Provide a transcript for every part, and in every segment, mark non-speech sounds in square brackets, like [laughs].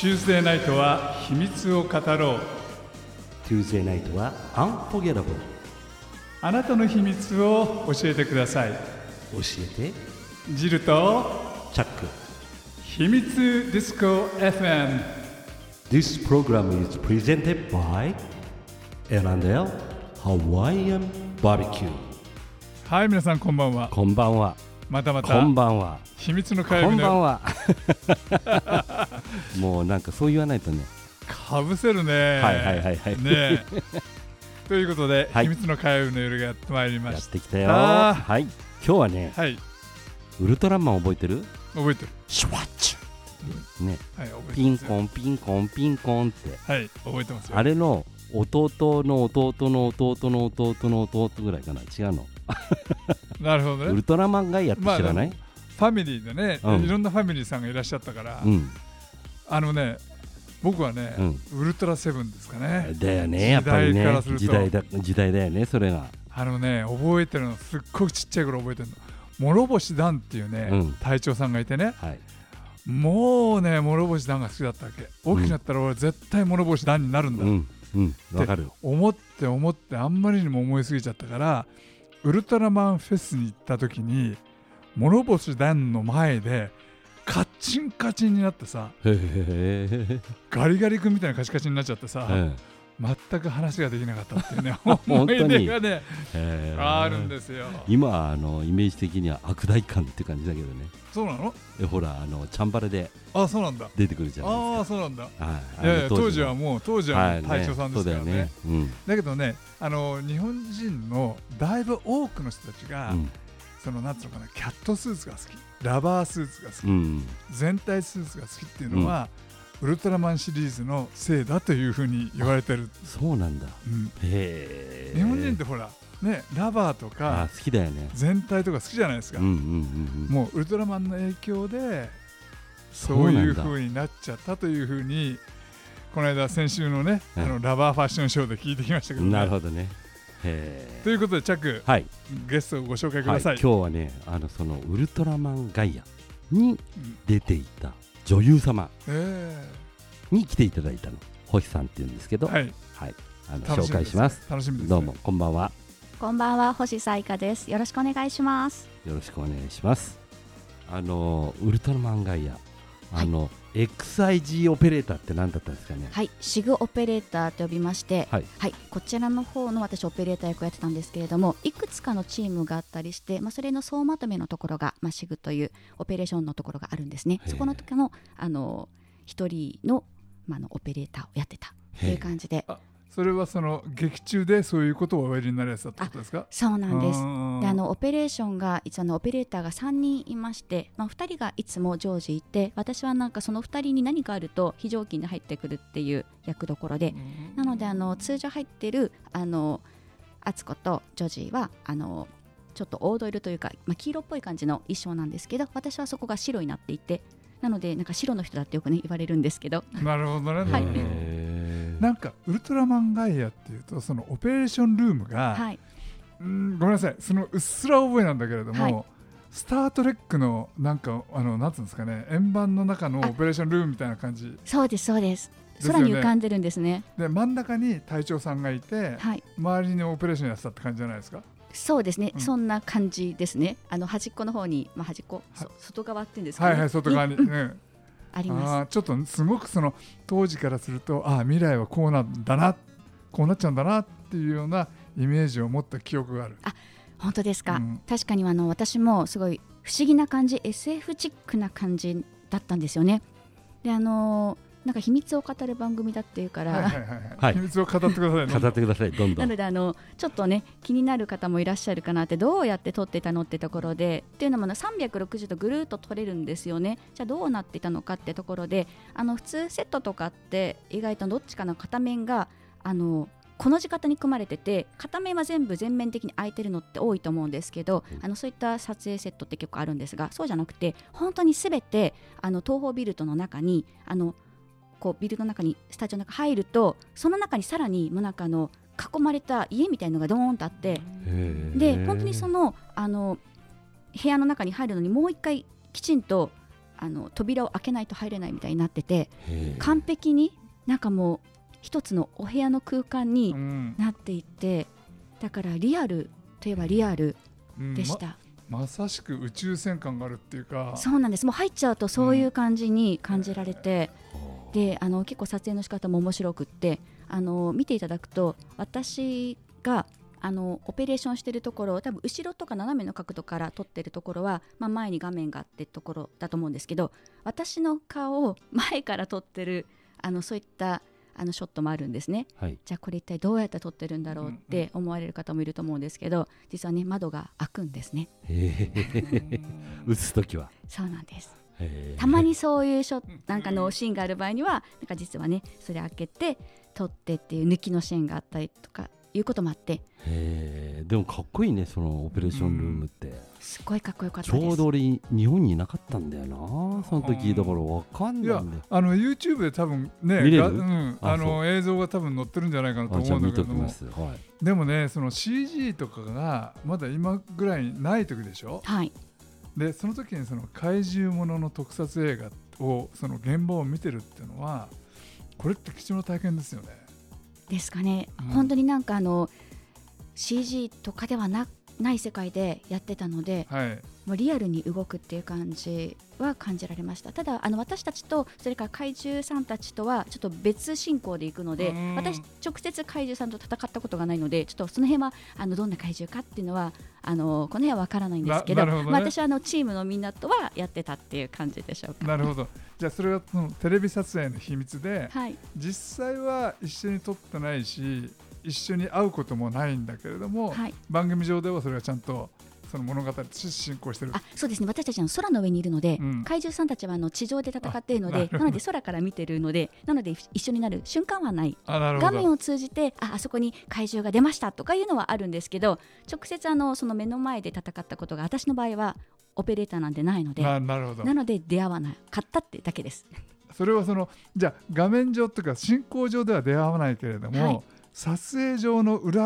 Tuesday ナイトは秘密を語ろう。Tuesday ナイトは Unforgettable あなたの秘密を教えてください。教えて。ジルとチャック。秘密ディスコ FM This program is presented by L&L Hawaiian Barbecue. はい皆さんこんばんは。こんばんは。またまた。こんばんは。秘密の火曜こ日のんばんは [laughs] もうなんかそう言わないとね。かぶせるね。はいはいはいはい。ね。ということで、はい。秘密の火曜日の夜がやってまいりまやっしてきたよ。はい。今日はねたはい。ウルトラマン覚えてる？覚えてる。シュワッチ。ュね。はい覚えてますピンコンピンコンピンコンって。はい覚えてますよ。あれの弟の弟の弟の弟の弟ぐらいかな。違うの？[laughs] なるほどね。ウルトラマンガイアって知らない、ファミリーでね、うん。いろんなファミリーさんがいらっしゃったから、うんあのね僕はね、うん。ウルトラセブンですかね。だよねやっぱりね。時代からすると。時代だ時代だよねそれが。あのね覚えてるのすっごくちっちゃい頃覚えてるの。諸星団っていうね、うん。隊長さんがいてね。はい。もうね諸星団が好きだったわけ。大きくなったら俺絶対諸星団になるんだ、うんうん。わかる思って思ってあんまりにも思いすぎちゃったからウルトラマンフェスに行った時に諸星団の前でカッチンカチンになってさガリガリ君みたいなカチカチになっちゃってさ、全く話ができなかったっていうね [laughs] 思に。い出がねあるんですよ。今はあのイメージ的には悪大感って感じだけどね。そうなの？えほらあのチャンバラであそうなんだ。出てくるじゃないああそうなんだ。ですかはい。いやいやあの。当時はのもう当時ははいもう隊長さんですからね,、そうだよね。うん。だけどねあの日本人のだいぶ多くの人たちが、うんそのなんつうのかなキャットスーツが好きラバースーツが好き、うん。全体スーツが好きっていうのは、ウルトラマンシリーズのせいだというふうに言われてる、そうなんだ。うん。へえ。日本人ってほらねラバーとあか好きだよね。全体とか好きじゃないですか、うんうんうんうん。もうウルトラマンの影響でそういうふうになっちゃったというふうにこの間先週のね、うんあのラバーファッションショーで聞いてきましたけど、ね、なるほどね。へということでチャックはい。ゲストをご紹介くはい、ださい、今日はねあのそのウルトラマンガイアにうん出ていた女優様えに来ていただいたの。星さんっていうんですけど、ーはい。はい。あの紹介します。楽しみです、ね、どうもこんばんは。こんばんは星彩香です。よろしくお願いします。よろしくお願いします。あのウルトラマンガイア。あの、XIG オペレーターって何だったんですかね？はい、シグオペレーターと呼びまして、はい。こちらの方の私オペレーター役をやってたんですけれども、いくつかのチームがあったりして、まあそれの総まとめのところが、まあシグというオペレーションのところがあるんですね。そこの時のあの一人のまああのオペレーターをやってたという感じで、それはその劇中でそういうことをおやりになるやつだったことですか？そうなんです。すであのオペレーションが一応あのオペレーターが3人いまして、まあ、2人がいつも常時いて私はなんかその2人に何かあると非常勤で入ってくるっていう役どころでなのであの通常入ってるあの敦子とジョジーはあのちょっと黄土色というか、まあ、黄色っぽい感じの衣装なんですけど私はそこが白になっていてなのでなんか白の人だってよくね言われるんですけど。なるほどね、はいなんかウルトラマンガイアっていうとそのオペレーションルームが、はい。うんごめんなさいそのうっすら覚えなんだけれども、はい。スター・トレックのなんかあのなんつうんですかね円盤の中のあオペレーションルームみたいな感じそうですそうです。空に浮かんでるんですね。で真ん中に隊長さんがいて、はい。周りにオペレーションやってたって感じじゃないですか？そうですね、うん。そんな感じですね。あの端っこの方に、まあ、端っこ、そ外側っていうんですか、ね、はいはい外側に、うん。ねあります。ちょっとすごくその当時からするとあー未来はこうなんだなこうなっちゃうんだなっていうようなイメージを持った記憶がある。本当ですか、うん。確かにあの私もすごい不思議な感じ SF チックな感じだったんですよね。であのーなんか秘密を語る番組だっていうから、はいはいはい、はい。はい。秘密を語ってくださいね語ってくださいどんどなんのであのちょっとね気になる方もいらっしゃるかなってどうやって撮ってたのってところでっていうのもね360度ぐるっと撮れるんですよね。じゃあどうなってたのかってところであの普通セットとかって意外とどっちかの片面があのこの字型に組まれてて片面は全部全面的に空いてるのって多いと思うんですけど、あのそういった撮影セットって結構あるんですがそうじゃなくて本当にすべてあの東宝ビルドの中にあのこうビルの中にスタジオの中入るとその中にさらにもうなんかあの囲まれた家みたいのがドーンとあってで本当にそのあの部屋の中に入るのにもう一回きちんとあの扉を開けないと入れないみたいになってて完璧になんかもう一つのお部屋の空間にうん。なっていてだからリアルといえばリアルうん。でした、ままさしく宇宙船感があるっていうか。そうなんです。もう入っちゃうとそういう感じに感じられて、であの結構撮影の仕方も面白くってあの見ていただくと私があのオペレーションしてるところ多分後ろとか斜めの角度から撮ってるところは、まあ、前に画面があってところだと思うんですけど私の顔を [laughs] 前から撮ってるあのそういったあのショットもあるんですね。はい。じゃあこれ一体どうやって撮ってるんだろうって思われる方もいると思うんですけど実はね窓が開くんですね。へえ打つ時は。そうなんですたまにそういうショなんかのシーンがある場合にはなんか実はねそれ開けて撮ってっていう抜きのシーンがあったりとかいうこともあって。へー。でもかっこいいねそのオペレーションルームって、すごいかっこよかったちです。ょうど俺日本にいなかったんだよなその時だからわかんいやないんだよ。あの YouTube で多分ね見れる？がうん、ああの映像が多分載ってるんじゃないかなと思うんだけれども。はい。でもねその CG とかがまだ今ぐらいない時でしょ？はいでその時にその怪獣ものの特撮映画をその現場を見てるっていうのはこれって貴重な体験ですよね。ですかね、うん本当になんかあの CG とかではなない世界でやってたのではい。もうリアルに動くっていう感じは感じられました。ただあの私たちとそれから怪獣さんたちとはちょっと別進行で行くのでうん。私直接怪獣さんと戦ったことがないのでちょっとその辺はあのどんな怪獣かっていうのはあのこの辺は分からないんですけどね。まあ、私はあのチームのみんなとはやってたっていう感じでしょうか。なるほど。じゃあそれはそのテレビ撮影の秘密ではい、実際は一緒に撮ってないし一緒に会うこともないんだけれども、はい、番組上ではそれがちゃんとその物語として進行してる。あそうですね。私たちは空の上にいるので、うん。怪獣さんたちはあの地上で戦っているのでなので空から見てるのでなので一緒になる瞬間はない。画面を通じてああそこに怪獣が出ましたとかいうのはあるんですけど直接あのその目の前で戦ったことが私の場合はオペレーターなんでないのでななるほど。なので出会わなかったってだけです。それはそのじゃあ画面上というか進行上では出会わないけれども、はい撮影上の裏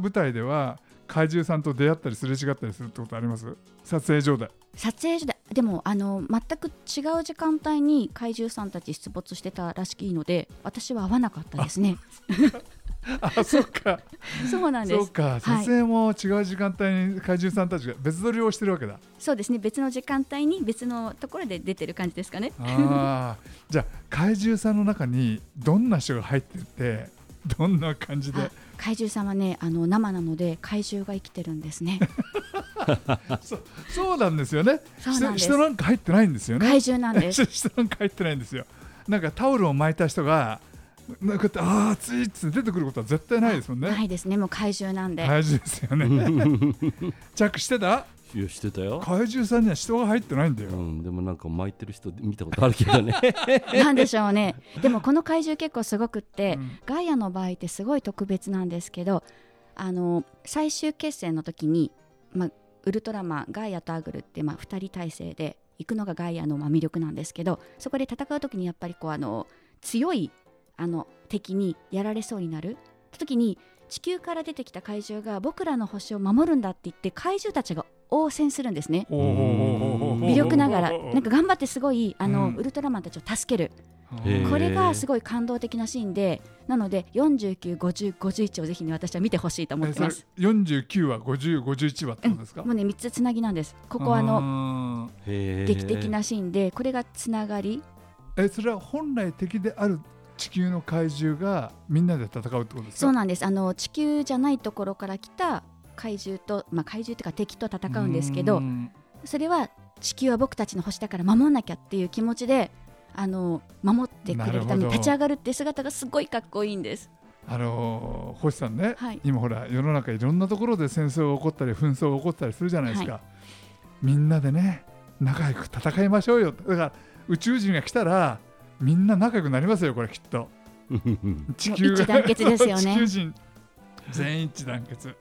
舞台では怪獣さんと出会ったりすれ違ったりするってことあります？撮影上で。撮影所で。でもあの全く違う時間帯に怪獣さんたち出没してたらしきいので私は会わなかったですね。[laughs] あそうか。[laughs] そうなんです。そうか。撮影も違う時間帯に怪獣さんたちが別撮りをしてるわけだ、そうですね。別の時間帯に別のところで出てる感じですかね。あー。じゃあ怪獣さんの中にどんな人が入っててどんな感じで？あ怪獣さんはねあの生なので怪獣が生きてるんですね。[laughs] そそうなんですよね。そうなんです。人人なんか入ってないんですよね。怪獣なんです。[laughs] 人なんか入ってないんですよ。なんかタオルを巻いた人がなんかああ暑いっつって出てくることは絶対ないですもんね。ないですね。もう怪獣なんで。怪獣ですよね。チャックしてた？いやしてたよ、怪獣さんには人が入ってないんだよ、うん、でもなんか巻いてる人見たことあるけどね。[laughs] なんでしょうね。[laughs] でもこの怪獣結構すごくって、うん。ガイアの場合ってすごい特別なんですけど、あの最終決戦の時に、まあ、ウルトラマンガイアとアグルってまあ2人体制で行くのがガイアのまあ魅力なんですけど、そこで戦う時にやっぱりこうあの強いあの敵にやられそうになる。時に地球から出てきた怪獣が僕らの星を守るんだって言って怪獣たちが応戦するんですね。微力ながら。なんか頑張ってすごいあの、うん。ウルトラマンたちを助ける。これがすごい感動的なシーンでなので49、50、51をぜひね私は見てほしいと思ってます。49は50、51はってことですか、もうね3つつなぎなんです。ここはあの劇的なシーンでこれがつながり。えそれは本来敵である地球の怪獣がみんなで戦うってことですか？そうなんです。あの地球じゃないところから来た怪獣と、まあ、怪獣というか敵と戦うんですけどうん。それは地球は僕たちの星だから守んなきゃっていう気持ちであの守ってくれるために立ち上がるって姿がすごいかっこいいんです。あのー星さんね、はい。今ほら世の中いろんなところで戦争が起こったり紛争が起こったりするじゃないですか、みんなでね仲良く戦いましょうよ。だから宇宙人が来たらみんな仲良くなりますよこれきっと。[laughs] 地球が一致団結ですよね。[laughs] 全員一致団結。はい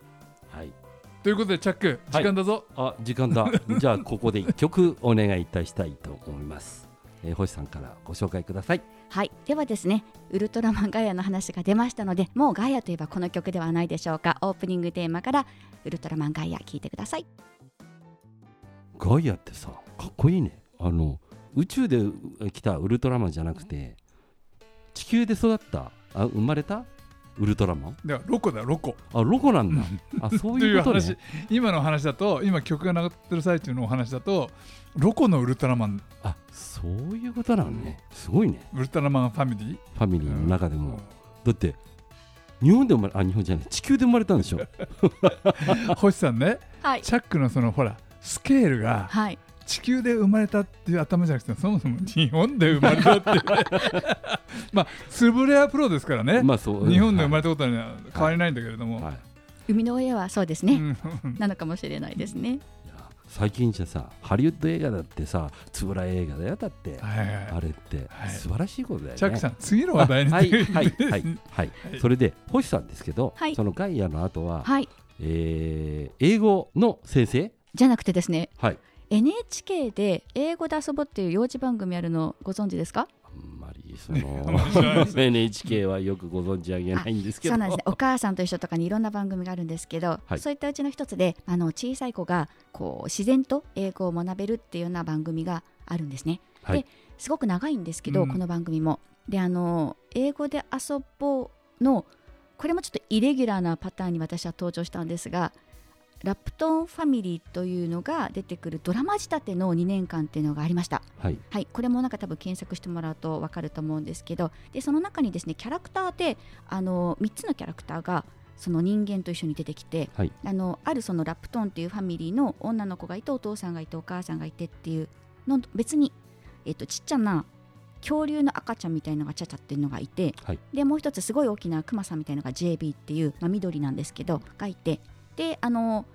ということでチャック時間だぞ、あ時間だ。[laughs] じゃあここで一曲お願いいたしたいと思います、えー、星さんからご紹介ください。はい、ではですね、ウルトラマンガイアの話が出ましたので、もうガイアといえばこの曲ではないでしょうか。オープニングテーマからウルトラマンガイア聞いてください。ガイアってさかっこいいね。あの宇宙で来たウルトラマンじゃなくて地球で育った？あ生まれた？ウルトラマン？だからロコだよロコ。あロコなんだ。あそうといこというう話。ね今の話だと今曲が流ってる最中のお話だとロコのウルトラマン。あそういうことなのね。すごいね。ウルトラマンファミリファミリーーの中でも、うん。だって日本で生まれあ日本じゃない。地球で生まれたんでしょ。[laughs] 星さんね。はい。チャックのそのほらスケールがはい地球で生まれたっていう頭じゃなくてそもそも日本で生まれたっていう。[laughs] まあつぶれやプロですからね、まあそう日本で生まれれたことには変わりないんだけれども、はい。生みの親はそうですね、うん。なのかもしれないですね。最近じゃさハリウッド映画だってさつぶら映画だよだって、はいはいはい。あれってはい。素晴らしいことだよね、チャックさん次の話題にあはい。はい。はい。はい、はい。それで星さんですけど、はい。そのガイアの後は、はい。えー英語の先生？じゃなくてですね。はい NHK で英語で遊ぼうっていう幼児番組あるのご存知ですか？あんまりその [laughs] NHK はよくご存知あげないんですけど。そうなんですね。お母さんと一緒とかにいろんな番組があるんですけど、はい。そういったうちの一つであの小さい子がこう自然と英語を学べるっていうような番組があるんですね。はい。ですごく長いんですけど、うん。この番組も。であの英語で遊ぼうのこれもちょっとイレギュラーなパターンに私は登場したんですがラプトンファミリーというのが出てくるドラマ仕立ての2年間っていうのがありました。はい。はい、これもなんか多分検索してもらうと分かると思うんですけどでその中にですねキャラクターであの3つのキャラクターがその人間と一緒に出てきて、はい。あのあるそのラプトンっていうファミリーの女の子がいてお父さんがいてお母さんがいてっていうの別に、えっとちっちゃな恐竜の赤ちゃんみたいのがチャチャっていうのがいて、はい。でもう一つすごい大きなクマさんみたいのが JB っていう、まあ、緑なんですけどがいてであの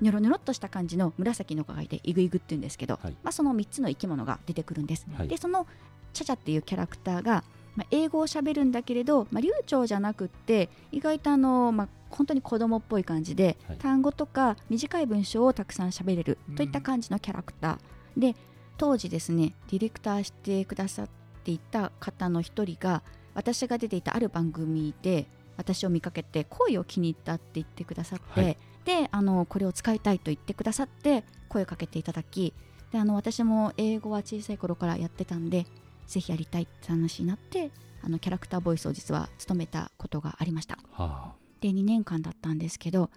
ニョロニョロっとした感じの紫の子がいてイグイグっていうんですけど、はい。まあ、その3つの生き物が出てくるんです。はい。でそのチャチャっていうキャラクターが、まあ、英語をしゃべるんだけれど、まあ、流暢じゃなくって意外とあの、まあ、本当に子供っぽい感じで、はい。単語とか短い文章をたくさんしゃべれるといった感じのキャラクター、で当時ですねディレクターしてくださっていた方の一人が私が出ていたある番組で私を見かけて声を気に入ったって言ってくださって、はいであのこれを使いたいと言ってくださって声をかけていただきであの私も英語は小さい頃からやってたんでぜひやりたいって話になってあのキャラクターボイスを実は務めたことがありました。はで2年間だったんですけど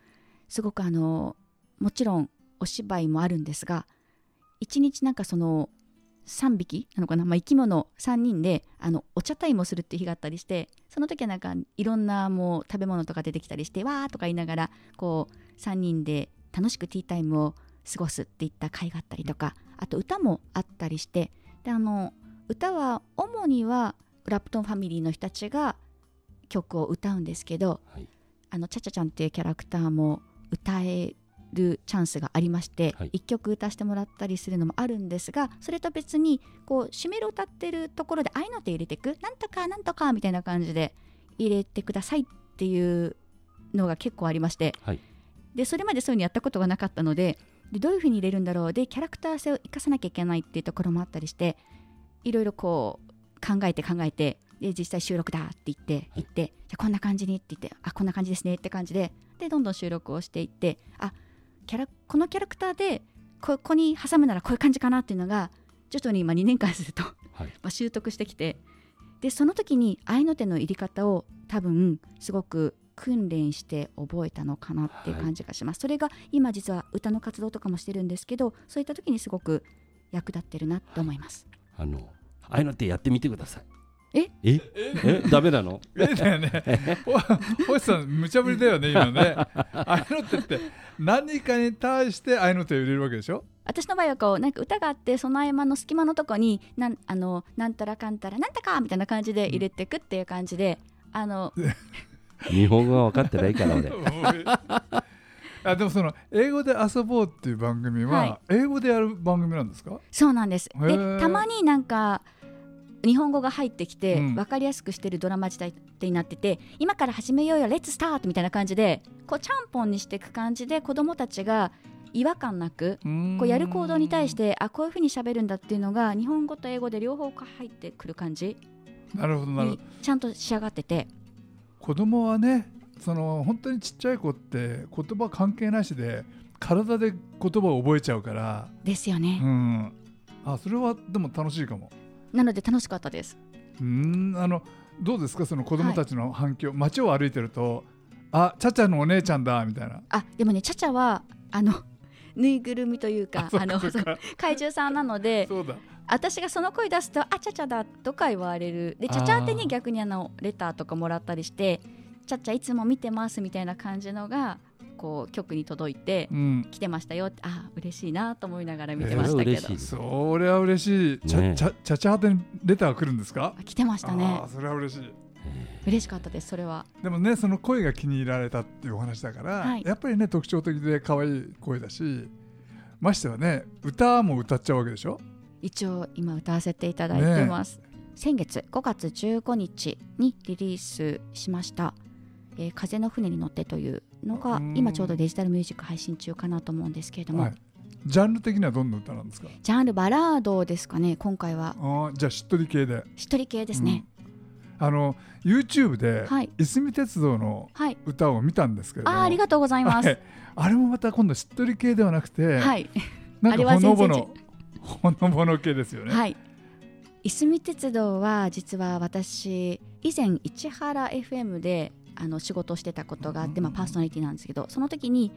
すごくあのもちろんお芝居もあるんですが1日なんかその3匹。なのかな、まあ、生き物3人であのお茶タイムをするっていう日があったりしてその時はなんかいろんなもう食べ物とか出てきたりしてわーとか言いながらこう3人で楽しくティータイムを過ごすっていった回があったりとかあと歌もあったりしてであの歌は主にはラプトンファミリーの人たちが曲を歌うんですけどはいあのチャチャちゃんっていうキャラクターも歌えるチャンスがありまして、はい。一曲歌してもらったりするのもあるんですがそれと別にこう締める歌ってるところで合いの手入れていくなんとかなんとかみたいな感じで入れてくださいっていうのが結構ありまして、はい。でそれまでそういうのやったことがなかったのででどういうふうに入れるんだろうでキャラクター性を生かさなきゃいけないっていうところもあったりしていろいろこう考えて考えてで実際収録だって言って行って、じゃあこんな感じにって言ってあこんな感じですねって感じででどんどん収録をしていってあキャラこのキャラクターでここに挟むならこういう感じかなっていうのが徐々に今2年間するとはい。[laughs] まあ習得してきて。でその時に合いの手の入り方を多分すごく訓練して覚えたのかなっていう感じがします、それが今実は歌の活動とかもしてるんですけどそういった時にすごく役立ってるなと思います、あのああいうのってやってみてくださいえ？え？え？ダメなの？[laughs] えだよね。ほ星さん、無茶ぶりだよね、今ね。あの手って、何かに対してあの手を入れるわけでしょ？私の場合はこうなんか歌があってその合間の隙間のとこになんあのなんたらかんたらなんたかみたいな感じで入れていくっていう感じで、あの [laughs] 日本語は分かってないから俺。[laughs] あでもその英語で遊ぼうっていう番組は、はい。英語でやる番組なんですか？そうなんです。でたまになんか日本語が入ってきて、うん。分かりやすくしてるドラマ時代になってて今から始めようよレッツスタートみたいな感じでこうちゃんぽんにしていく感じで子供たちが違和感なくこうやる行動に対してあこういうふうに喋るんだっていうのが日本語と英語で両方入ってくる感じなるほどなるほにどちゃんと仕上がってて。子供はねその本当にちっちゃい子って言葉関係なしで体で言葉を覚えちゃうから、ですよね。うん、あそれはでも楽しいかもなので楽しかったです。うんあのどうですか？その子供たちの反響、街を歩いてるとあちゃちゃのお姉ちゃんだみたいな。あでもねちゃちゃはあの [laughs] ぬいぐるみというかあの怪獣さんなので [laughs] 私がその声出すと「あちゃちゃだ」とか言われる。でちゃちゃ宛てに逆にあのレターとかもらったりして「ちゃちゃいつも見てます」みたいな感じのがこう局に届いてうん。来てましたよってあ嬉しいなと思いながら見てましたけど、えー嬉しいそれは嬉しい。ちゃ、ねちゃちゃちゃ宛てにレターが来るんですか？あ来てましたね。それは嬉しい。嬉しかったですそれは。でもねその声が気に入られたっていうお話だから、はい。やっぱりね特徴的で可愛い声だしましてはね歌も歌っちゃうわけでしょ？一応今歌わせていただいてます、先月5月15日にリリースしました「えー風の船に乗って」というのがうん。今ちょうどデジタルミュージック配信中かなと思うんですけれども、はい、ジャンル的にはどんな歌なんですか？ジャンルバラードですかね今回は。あーじゃあしっとり系で。しっとり系ですね、うん。あの YouTube で、はい。いすみ鉄道のはい。歌を見たんですけれども。あーありがとうございます。はい。あれもまた今度しっとり系ではなくて、はい、なんかほのぼのほのぼの系ですよね、はい。いすみ鉄道は実は私以前市原 FM であの仕事をしてたことがあって、まあ、パーソナリティなんですけどその時に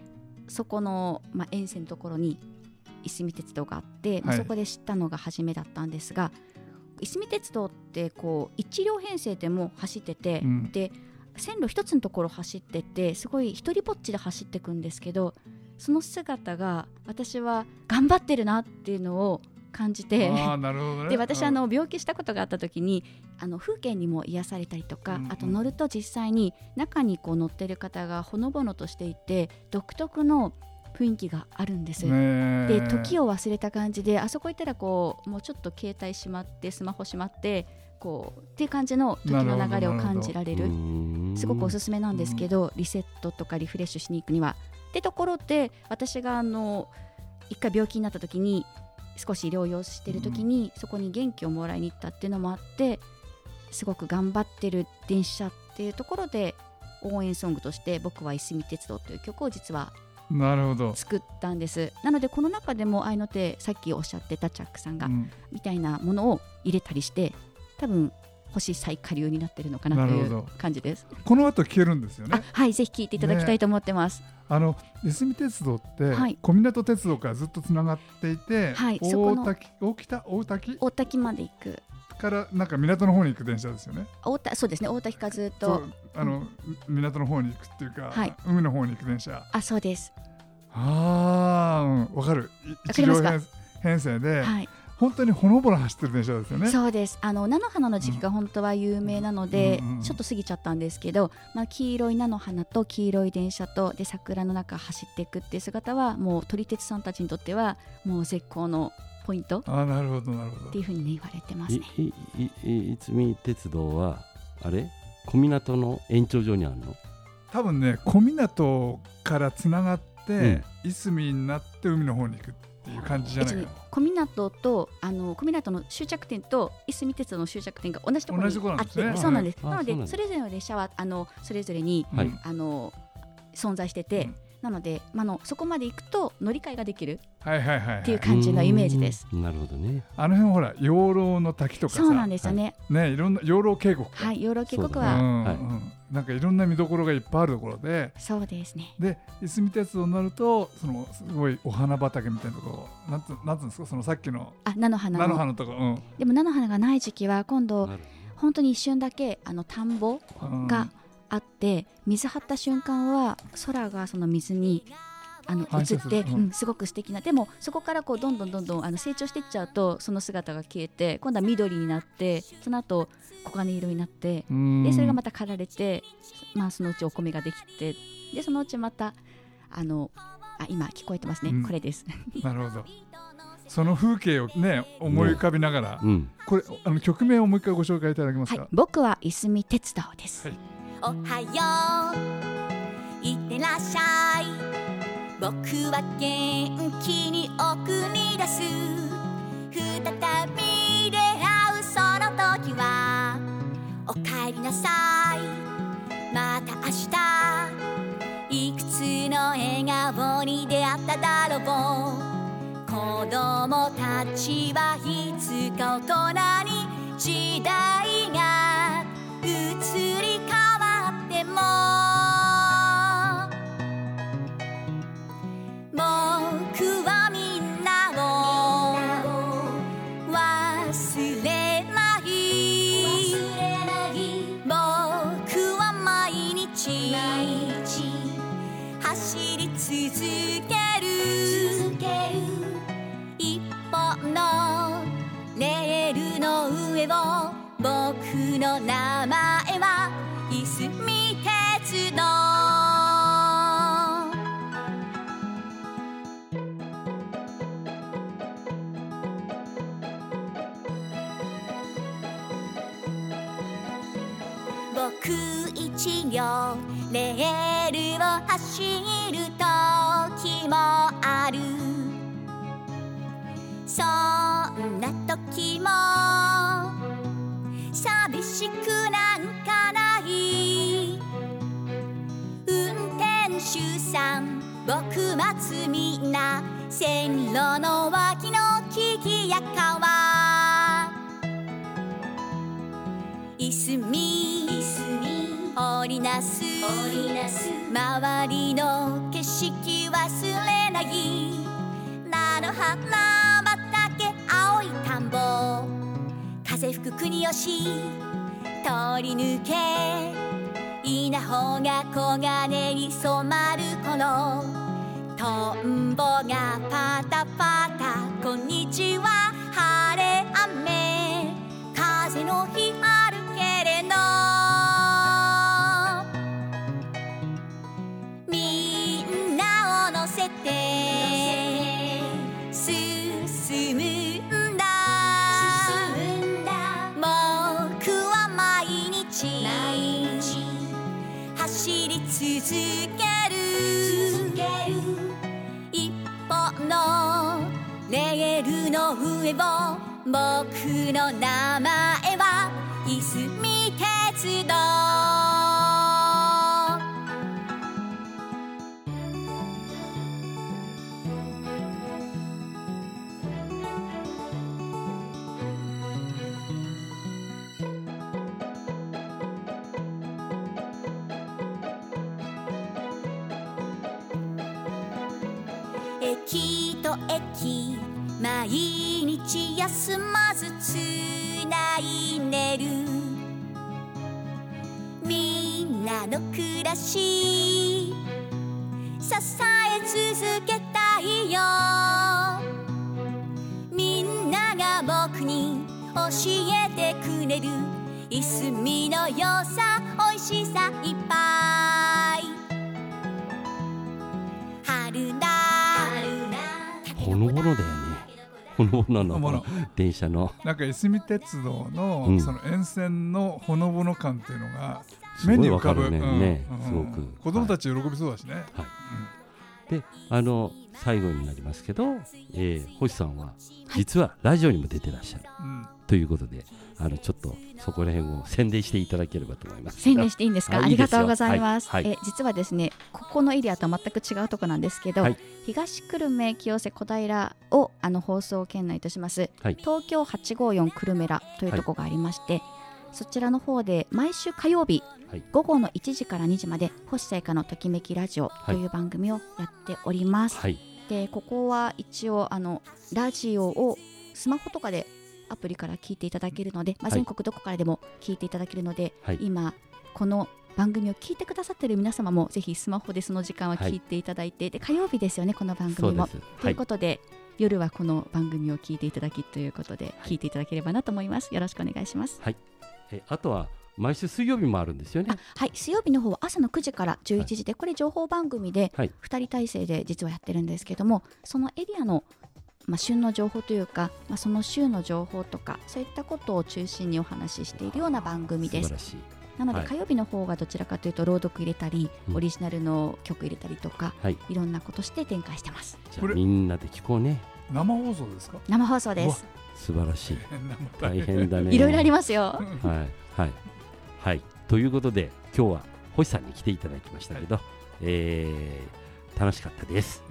そこの、まあ、沿線のところにいすみ鉄道があって、まあはい。そこで知ったのが初めだったんですがいすみ鉄道ってこう1両編成でも走ってて、うん。で線路一つのところ走っててすごい一人ぼっちで走っていくんですけどその姿が私は頑張ってるなっていうのを感じて。ああなるほどね。で私あうん。の病気したことがあった時にあの風景にも癒されたりとか、うんうん。あと乗ると実際に中にこう乗ってる方がほのぼのとしていて独特の雰囲気があるんです。ねで時を忘れた感じであそこ行ったらこうもうちょっと携帯しまってスマホしまってこうっていう感じの時の流れを感じられる。すごくおすすめなんですけど、リセットとかリフレッシュしに行くには。ってところで私があの一回病気になった時に少し療養してる時に、そこに元気をもらいに行ったっていうのもあってすごく頑張ってる電車っていうところで応援ソングとして僕はいすみ鉄道という曲を実はなるほど、作ったんです。なのでこの中でも合いの手さっきおっしゃってたチャックさんが、うん。みたいなものを入れたりして多分星最下流になってるのかなという感じです。この後聞けるんですよねあはいぜひ聞いていただきたいと思ってます。あのいすみ鉄道って、はい小湊鉄道からずっとつながっていて、はい大滝大北大滝？大滝まで行くからなんか港の方に行く電車ですよね。大田そうですね大滝からずっとあの、港の方に行くっていうか、はい海の方に行く電車。あそうです。ああ、うんわかる。一両編編成で、はい、本当にほのぼの走ってる電車ですよね。そうですあの菜の花の時期が本当は有名なので、うんうんうんちょっと過ぎちゃったんですけど、まあ、黄色い菜の花と黄色い電車とで桜の中走っていくっていう姿はもう撮り鉄さんたちにとってはもう絶好のポイントっああ、なるほどなるほどていう。ふうに、ね、言われてますいね。いいいいつみ鉄道はあれ？小湊の延長上にあるの？多分ね、小湊からつながって、いすみになって海の方に行くっていう感じじゃないかな。小湊とあの小湊の終着点といすみ鉄道の終着点が同じところ同じところにあって、なんですね。そうなんです。あなのでそれぞれの列車はあのそれぞれにはい。うんあの存在してて、うんなので、まあ、あのそこまで行くと乗り換えができるはいはいはい、はい。っていう感じのイメージです。なるほどね。あの辺ほら養老の滝とかさ。そうなんですよね。ねいろんな養老渓谷か。はい、養老渓谷は、はいうんなんかいろんな見どころがいっぱいあるところで。そうですね。でいすみ鉄道になるとそのすごいお花畑みたいなところなんつなんつうんですか？そのさっきのあ、菜の花菜のの。花のところ、でも菜の花がない時期は今度本当に一瞬だけあの田んぼうん、があって、水張った瞬間は空がその水にあの反映って、射すごく素敵な。でもそこからこうどんどんどんどんあの成長していっちゃうとその姿が消えて今度は緑になってその後黄金色になってうん。でそれがまた刈られて、まあ、そのうちお米ができてでそのうちまたあのあ今聞こえてますね、うん。これです。なるほど。その風景をね思い浮かびながら、うん。これあの曲名をもう一回ご紹介いただけますか、はい。僕はいすみ鉄道です、はいおはよう。いってらっしゃい僕は元気に送り出す。再び出会うその時はおかえりなさい。また明日いくつの笑顔に出会っただろう。子供たちはいつか大人に時代がも僕はみんなを忘れない僕は毎日走り続ける。一本のレールの上を僕の名前一両レールを走る時もある。そんな時も寂しくなんかない。運転手さん僕待つみんな。線路の脇の木々や川。周りの景色忘れない。菜の花畑青い田んぼ。風吹く国吉。通り抜け。稲穂が黄金に染まる頃トンボがパタパタ。こんにちは。走り続ける。一本のレールの上を僕の名前駅毎日休まずつないでる。みんなの暮らし支え続けたいよ。みんなが僕に教えてくれる。いすみの良さ美味しさいっぱい。ほのぼのだよね。ほのぼのの電車の。なんかいすみ鉄道の,、うん。その沿線のほのぼの感っていうのが目に浮かぶわかるねうんねうんすごく子供たち喜びそうだしね、であの最後になりますけど、えー、星さんは実はラジオにも出てらっしゃる。うん。ということであのちょっとそこら辺を宣伝していただければと思います。宣伝していいんですか、はいありがとうございます、はい。はい。え実はですねここのエリアとは全く違うところなんですけど、はい。東久留米清瀬小平をあの放送圏内とします、はい。東京854久留米らというところがありまして、そちらの方で毎週火曜日、はい。午後の1時から2時まで星彩花のときめきラジオという番組をやっております、はい。でここは一応あのラジオをスマホとかでアプリから聞いていただけるので、まあ、はい。全国どこからでも聞いていただけるので、はい。今この番組を聞いてくださっている皆様もぜひスマホでその時間ははい。聞いていただいて、で火曜日ですよねこの番組も。とはい。いうことで、夜はこの番組を聞いていただきということで、聞いていただければなと思います。よろしくお願いします。えあとは毎週水曜日もあるんですよね。あはい、水曜日の方は朝の9時から11時で、これ情報番組ではい。2人体制で実はやってるんですけどもそのエリアの、まあ、旬の情報というか、まあ、その週の情報とかそういったことを中心にお話ししているような番組です。素晴らしい。なのではい。火曜日の方がどちらかというと朗読入れたり、うん。オリジナルの曲入れたりとか、はい。いろんなことして展開してます。じゃみんなで聞こうね。生放送ですか？生放送です。素晴らしい。[laughs] 大大変だね。[laughs] いろいろありますよ。はいはいはい。ということで今日は星さんに来ていただきましたけど、えー楽しかったです。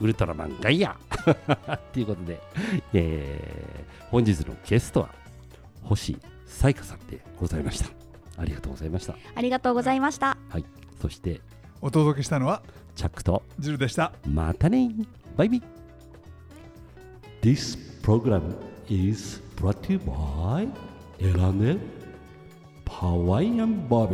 ウルトラマンガイア。[laughs] ということで、えー本日のゲストは星彩香さんでございました。ありがとうございました。ありがとうございました。はい、そしてお届けしたのはチャックとジルでした。またね。バイビー。This program is brought to you by エラネハワイアンバ